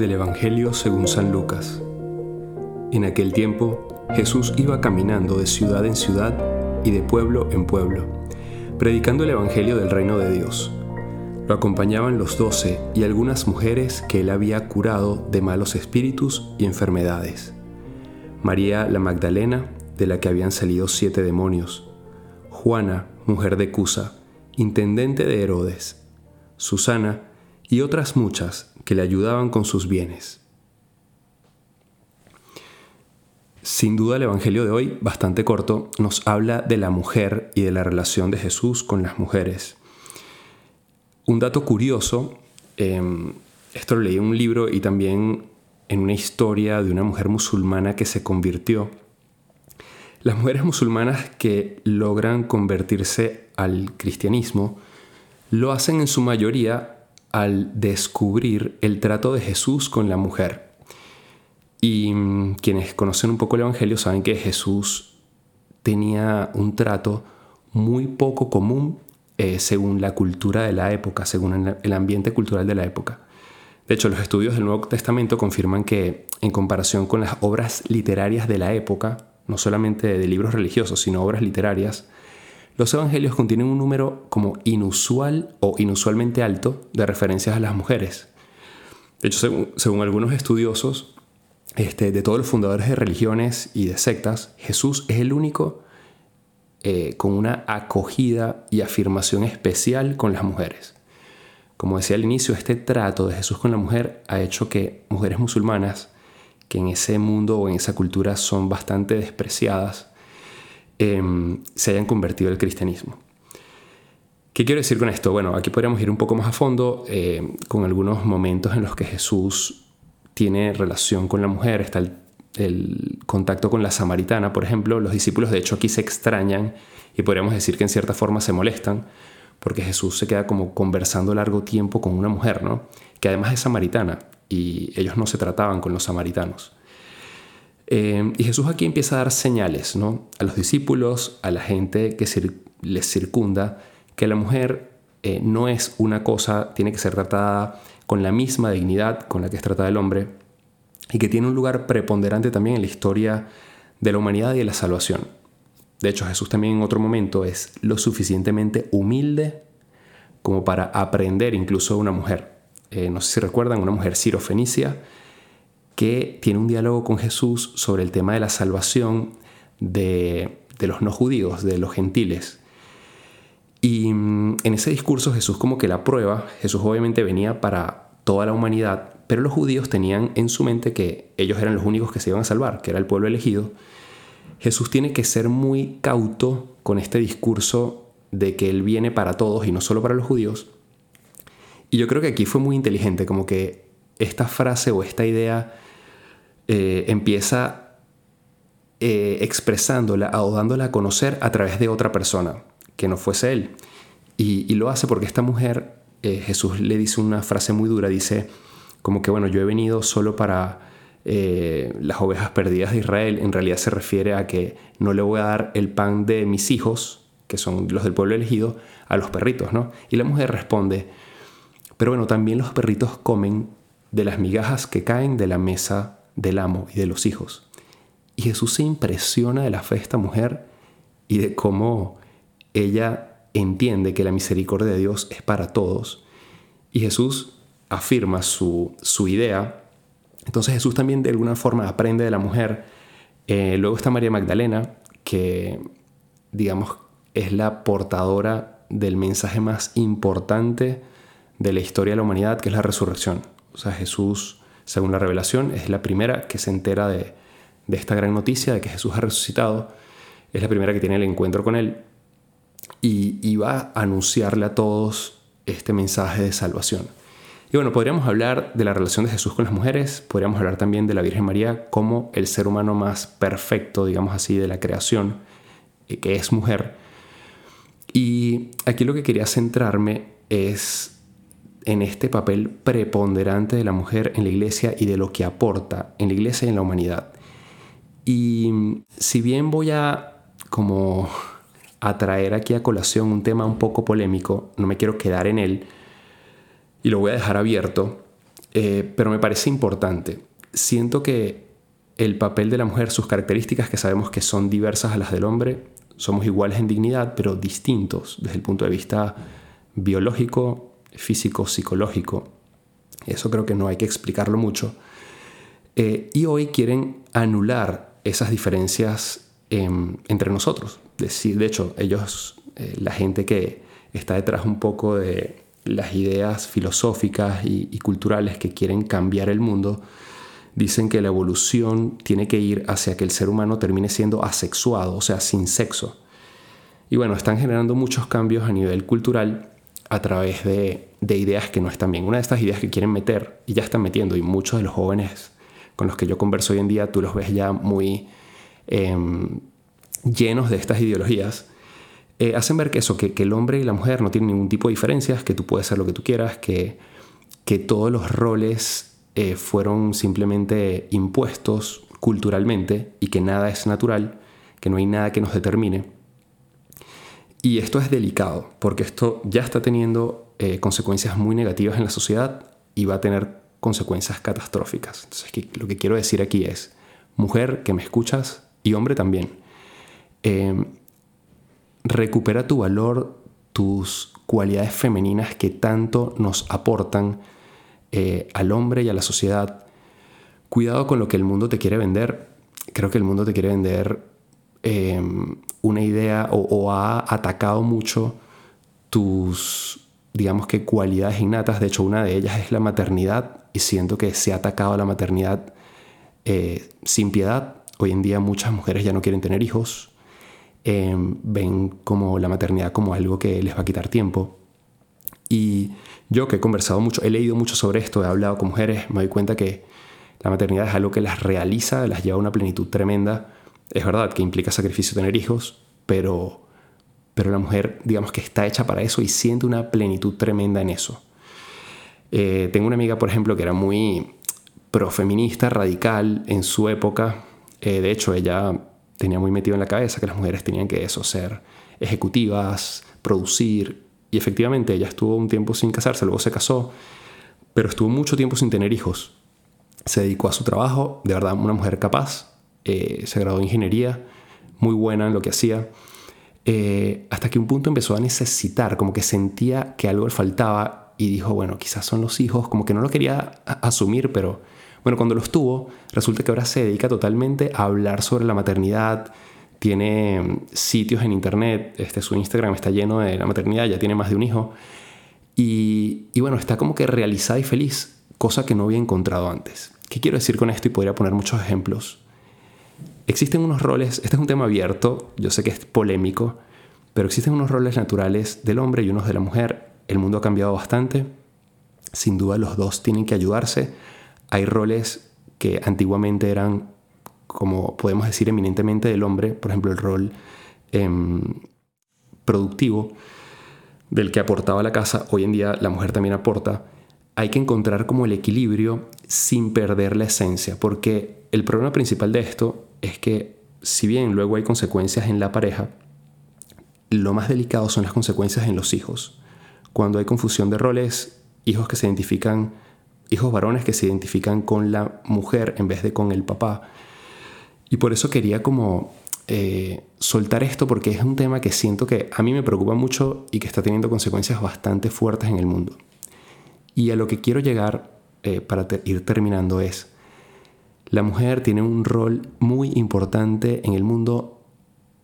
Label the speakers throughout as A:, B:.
A: Del Evangelio según San Lucas. En aquel tiempo, Jesús iba caminando de ciudad en ciudad y de pueblo en pueblo, predicando el Evangelio del reino de Dios. Lo acompañaban los doce y algunas mujeres que él había curado de malos espíritus y enfermedades. María la Magdalena, de la que habían salido siete demonios. Juana, mujer de Cusa, intendente de Herodes. Susana, y otras muchas que le ayudaban con sus bienes. Sin duda el Evangelio de hoy, bastante corto, nos habla de la mujer y de la relación de Jesús con las mujeres. Un dato curioso, em, esto lo leí en un libro y también en una historia de una mujer musulmana que se convirtió. Las mujeres musulmanas que logran convertirse al cristianismo lo hacen en su mayoría al descubrir el trato de Jesús con la mujer. Y mm, quienes conocen un poco el Evangelio saben que Jesús tenía un trato muy poco común eh, según la cultura de la época, según el ambiente cultural de la época. De hecho, los estudios del Nuevo Testamento confirman que en comparación con las obras literarias de la época, no solamente de libros religiosos, sino obras literarias, los evangelios contienen un número como inusual o inusualmente alto de referencias a las mujeres. De hecho, según, algunos estudiosos, este, de todos los fundadores de religiones y de sectas, Jesús es el único eh, con una acogida y afirmación especial con las mujeres. Como decía al inicio, este trato de Jesús con la mujer ha hecho que mujeres musulmanas, que en ese mundo o en esa cultura son bastante despreciadas, Em, se hayan convertido al cristianismo. ¿Qué quiero decir con esto? Bueno, aquí podríamos ir un poco más a fondo em, con algunos momentos en los que Jesús tiene relación con la mujer, está el, el, contacto con la samaritana, por ejemplo, los discípulos de hecho aquí se extrañan y podríamos decir que en cierta forma se molestan porque Jesús se queda como conversando largo tiempo con una mujer, ¿no? Que además es samaritana y ellos no se trataban con los samaritanos. Eh, y Jesús aquí empieza a dar señales ¿no? a los discípulos, a la gente que les circunda, que la mujer eh, no es una cosa, tiene que ser tratada con la misma dignidad con la que es tratada el hombre y que tiene un lugar preponderante también en la historia de la humanidad y de la salvación. De hecho, Jesús también en otro momento es lo suficientemente humilde como para aprender incluso de una mujer. Eh, no sé si recuerdan, una mujer sirofenicia que tiene un diálogo con Jesús sobre el tema de la salvación de, los no judíos, de los gentiles. Y mm, en ese discurso Jesús como que la prueba, Jesús obviamente venía para toda la humanidad, pero los judíos tenían en su mente que ellos eran los únicos que se iban a salvar, que era el pueblo elegido. Jesús tiene que ser muy cauto con este discurso de que Él viene para todos y no solo para los judíos. Y yo creo que aquí fue muy inteligente, como que esta frase o esta idea eh, empieza eh, expresándola o dándola a conocer a través de otra persona, que no fuese él. Y, lo hace porque esta mujer, eh, Jesús le dice una frase muy dura, dice como que, bueno, yo he venido solo para las ovejas perdidas de Israel. En realidad se refiere a que no le voy a dar el pan de mis hijos, que son los del pueblo elegido, a los perritos, ¿no? Y la mujer responde, pero bueno, también los perritos comen de las migajas que caen de la mesa del amo y de los hijos. Y Jesús se impresiona de la fe de esta mujer y de cómo ella entiende que la misericordia de Dios es para todos. Y Jesús afirma su, idea. Entonces Jesús también de alguna forma aprende de la mujer. Eh, luego está María Magdalena, que digamos es la portadora del mensaje más importante de la historia de la humanidad, que es la resurrección. O sea, Jesús según la revelación, es la primera que se entera de, esta gran noticia de que Jesús ha resucitado, es la primera que tiene el encuentro con Él y, va a anunciarle a todos este mensaje de salvación. Y bueno, podríamos hablar de la relación de Jesús con las mujeres, podríamos hablar también de la Virgen María como el ser humano más perfecto, digamos así, de la creación, eh, que es mujer. Y aquí lo que quería centrarme es en este papel preponderante de la mujer en la iglesia y de lo que aporta en la iglesia y en la humanidad. Y si bien voy a como a traer aquí a colación un tema un poco polémico, no me quiero quedar en él y lo voy a dejar abierto. eh, pero me parece importante. Siento que el papel de la mujer, sus características que sabemos que son diversas a las del hombre, somos iguales en dignidad, pero distintos desde el punto de vista biológico, físico, psicológico. Eso creo que no hay que explicarlo mucho. Eh, y hoy quieren anular esas diferencias em, entre nosotros. De hecho, ellos, eh, la gente que está detrás un poco de las ideas filosóficas y culturales que quieren cambiar el mundo, dicen que la evolución tiene que ir hacia que el ser humano termine siendo asexuado, o sea, sin sexo. Y bueno, están generando muchos cambios a nivel cultural a través de, ideas que no están bien. Una de estas ideas que quieren meter, y ya están metiendo, y muchos de los jóvenes con los que yo converso hoy en día, tú los ves ya muy em, llenos de estas ideologías, eh, hacen ver que eso, que, el hombre y la mujer no tienen ningún tipo de diferencias, que tú puedes ser lo que tú quieras, que, que todos los roles eh, fueron simplemente impuestos culturalmente y que nada es natural, que no hay nada que nos determine. Y esto es delicado, porque esto ya está teniendo eh, consecuencias muy negativas en la sociedad y va a tener consecuencias catastróficas. Entonces, lo que quiero decir aquí es, mujer que me escuchas y hombre también, em, recupera tu valor, tus cualidades femeninas que tanto nos aportan eh, al hombre y a la sociedad. Cuidado con lo que el mundo te quiere vender. Creo que el mundo te quiere vender em, una idea o, ha atacado mucho tus, digamos que, cualidades innatas. De hecho, una de ellas es la maternidad y siento que se ha atacado a la maternidad eh, sin piedad. Hoy en día muchas mujeres ya no quieren tener hijos. Em, ven como la maternidad como algo que les va a quitar tiempo. Y yo que he conversado mucho, he leído mucho sobre esto, he hablado con mujeres, me doy cuenta que la maternidad es algo que las realiza, las lleva a una plenitud tremenda. Es verdad que implica sacrificio tener hijos, pero, pero la mujer, digamos que está hecha para eso y siente una plenitud tremenda en eso. Eh, tengo una amiga, por ejemplo, que era muy profeminista, radical en su época. Eh, de hecho, ella tenía muy metido en la cabeza que las mujeres tenían que eso, ser ejecutivas, producir, y efectivamente ella estuvo un tiempo sin casarse, luego se casó, pero estuvo mucho tiempo sin tener hijos. Se dedicó a su trabajo, de verdad una mujer capaz, eh, se graduó en ingeniería, muy buena en lo que hacía, eh, hasta que un punto empezó a necesitar, como que sentía que algo le faltaba y dijo, bueno, quizás son los hijos, como que no lo quería asumir, pero bueno, cuando los tuvo, resulta que ahora se dedica totalmente a hablar sobre la maternidad, tiene mm, sitios en internet, este, su Instagram está lleno de la maternidad, ya tiene más de un hijo. Y, bueno, está como que realizada y feliz, cosa que no había encontrado antes. ¿Qué quiero decir con esto? Y podría poner muchos ejemplos. Existen unos roles, este es un tema abierto, yo sé que es polémico, pero existen unos roles naturales del hombre y unos de la mujer. El mundo ha cambiado bastante, sin duda los dos tienen que ayudarse. Hay roles que antiguamente eran como podemos decir, eminentemente del hombre, por ejemplo, el rol em, productivo del que aportaba la casa, hoy en día la mujer también aporta, hay que encontrar como el equilibrio sin perder la esencia, porque el problema principal de esto es que si bien luego hay consecuencias en la pareja, lo más delicado son las consecuencias en los hijos. Cuando hay confusión de roles, hijos que se identifican, hijos varones que se identifican con la mujer en vez de con el papá, y por eso quería como eh, soltar esto porque es un tema que siento que a mí me preocupa mucho y que está teniendo consecuencias bastante fuertes en el mundo. Y a lo que quiero llegar eh, para ir terminando es, la mujer tiene un rol muy importante en el mundo.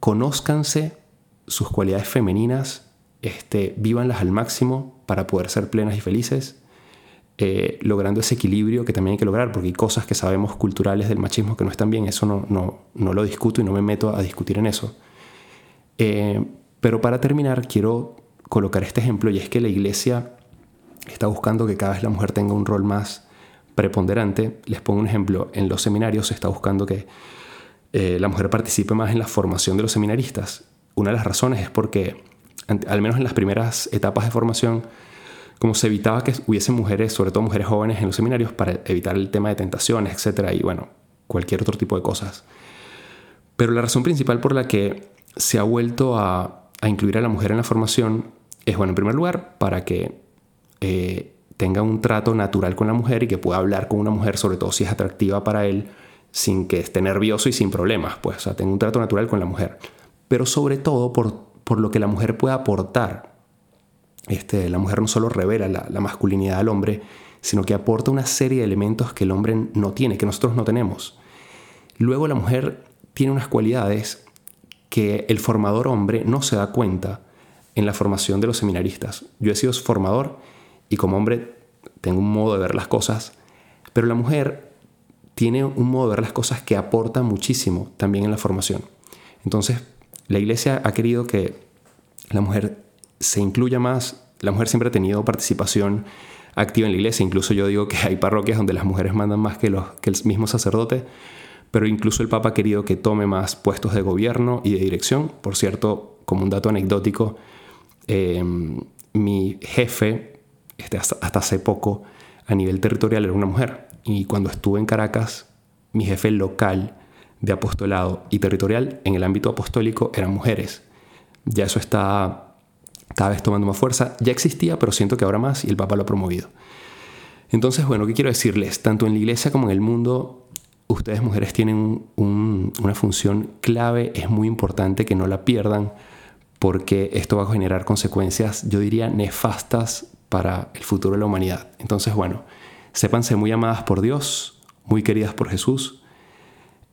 A: Conózcanse sus cualidades femeninas, este, vívanlas al máximo para poder ser plenas y felices eh, logrando ese equilibrio que también hay que lograr, porque hay cosas que sabemos culturales del machismo que no están bien, eso no, lo discuto y no me meto a discutir en eso. Eh, pero para terminar, quiero colocar este ejemplo y es que la iglesia está buscando que cada vez la mujer tenga un rol más preponderante. Les pongo un ejemplo, en los seminarios se está buscando que eh, la mujer participe más en la formación de los seminaristas. Una de las razones es porque, al menos en las primeras etapas de formación, como se evitaba que hubiesen mujeres, sobre todo mujeres jóvenes, en los seminarios para evitar el tema de tentaciones, etcétera, y bueno, cualquier otro tipo de cosas. Pero la razón principal por la que se ha vuelto a, incluir a la mujer en la formación es, bueno, en primer lugar, para que eh, tenga un trato natural con la mujer y que pueda hablar con una mujer, sobre todo si es atractiva para él, sin que esté nervioso y sin problemas, pues, o sea, tenga un trato natural con la mujer. Pero sobre todo por, por lo que la mujer puede aportar. Este, la mujer no solo revela la, la masculinidad al hombre, sino que aporta una serie de elementos que el hombre no tiene, que nosotros no tenemos. Luego la mujer tiene unas cualidades que el formador hombre no se da cuenta en la formación de los seminaristas. Yo he sido formador y como hombre tengo un modo de ver las cosas, pero la mujer tiene un modo de ver las cosas que aporta muchísimo también en la formación. Entonces, la iglesia ha querido que la mujer se incluya más, la mujer siempre ha tenido participación activa en la iglesia, incluso yo digo que hay parroquias donde las mujeres mandan más que, los, que el mismo sacerdote, pero incluso el Papa ha querido que tome más puestos de gobierno y de dirección. Por cierto, como un dato anecdótico, eh, mi jefe este, hasta, hace poco a nivel territorial era una mujer. Y cuando estuve en Caracas, mi jefe local de apostolado y territorial en el ámbito apostólico eran mujeres. Ya eso está cada vez tomando más fuerza. Ya existía, pero siento que ahora más y el Papa lo ha promovido. Entonces, bueno, ¿qué quiero decirles? Tanto en la iglesia como en el mundo, ustedes mujeres tienen una función clave, es muy importante que no la pierdan porque esto va a generar consecuencias, yo diría, nefastas para el futuro de la humanidad. Entonces, bueno, sépanse muy amadas por Dios, muy queridas por Jesús.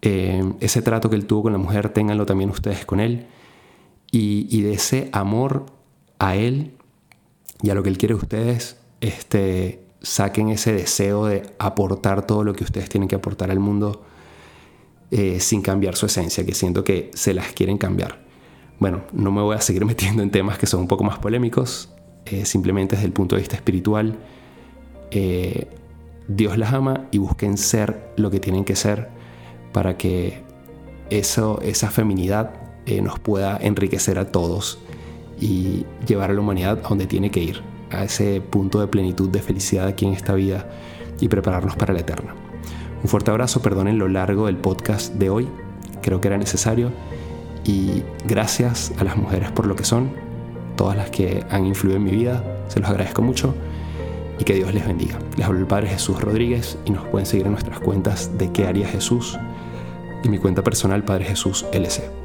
A: Eh, ese trato que Él tuvo con la mujer, ténganlo también ustedes con Él. Y, de ese amor a Él y a lo que Él quiere ustedes, este, saquen ese deseo de aportar todo lo que ustedes tienen que aportar al mundo eh, sin cambiar su esencia, que siento que se las quieren cambiar. Bueno, no me voy a seguir metiendo en temas que son un poco más polémicos. Eh, simplemente desde el punto de vista espiritual, eh, Dios las ama y busquen ser lo que tienen que ser para que eso, esa feminidad eh, nos pueda enriquecer a todos y llevar a la humanidad a donde tiene que ir, a ese punto de plenitud, de felicidad aquí en esta vida y prepararnos para la eterna. Un fuerte abrazo, perdonen lo largo del podcast de hoy, creo que era necesario y gracias a las mujeres por lo que son todas las que han influido en mi vida. Se los agradezco mucho y que Dios les bendiga. Les hablo el Padre Jesús Rodríguez y nos pueden seguir en nuestras cuentas de qué haría Jesús y mi cuenta personal Padre Jesús LC.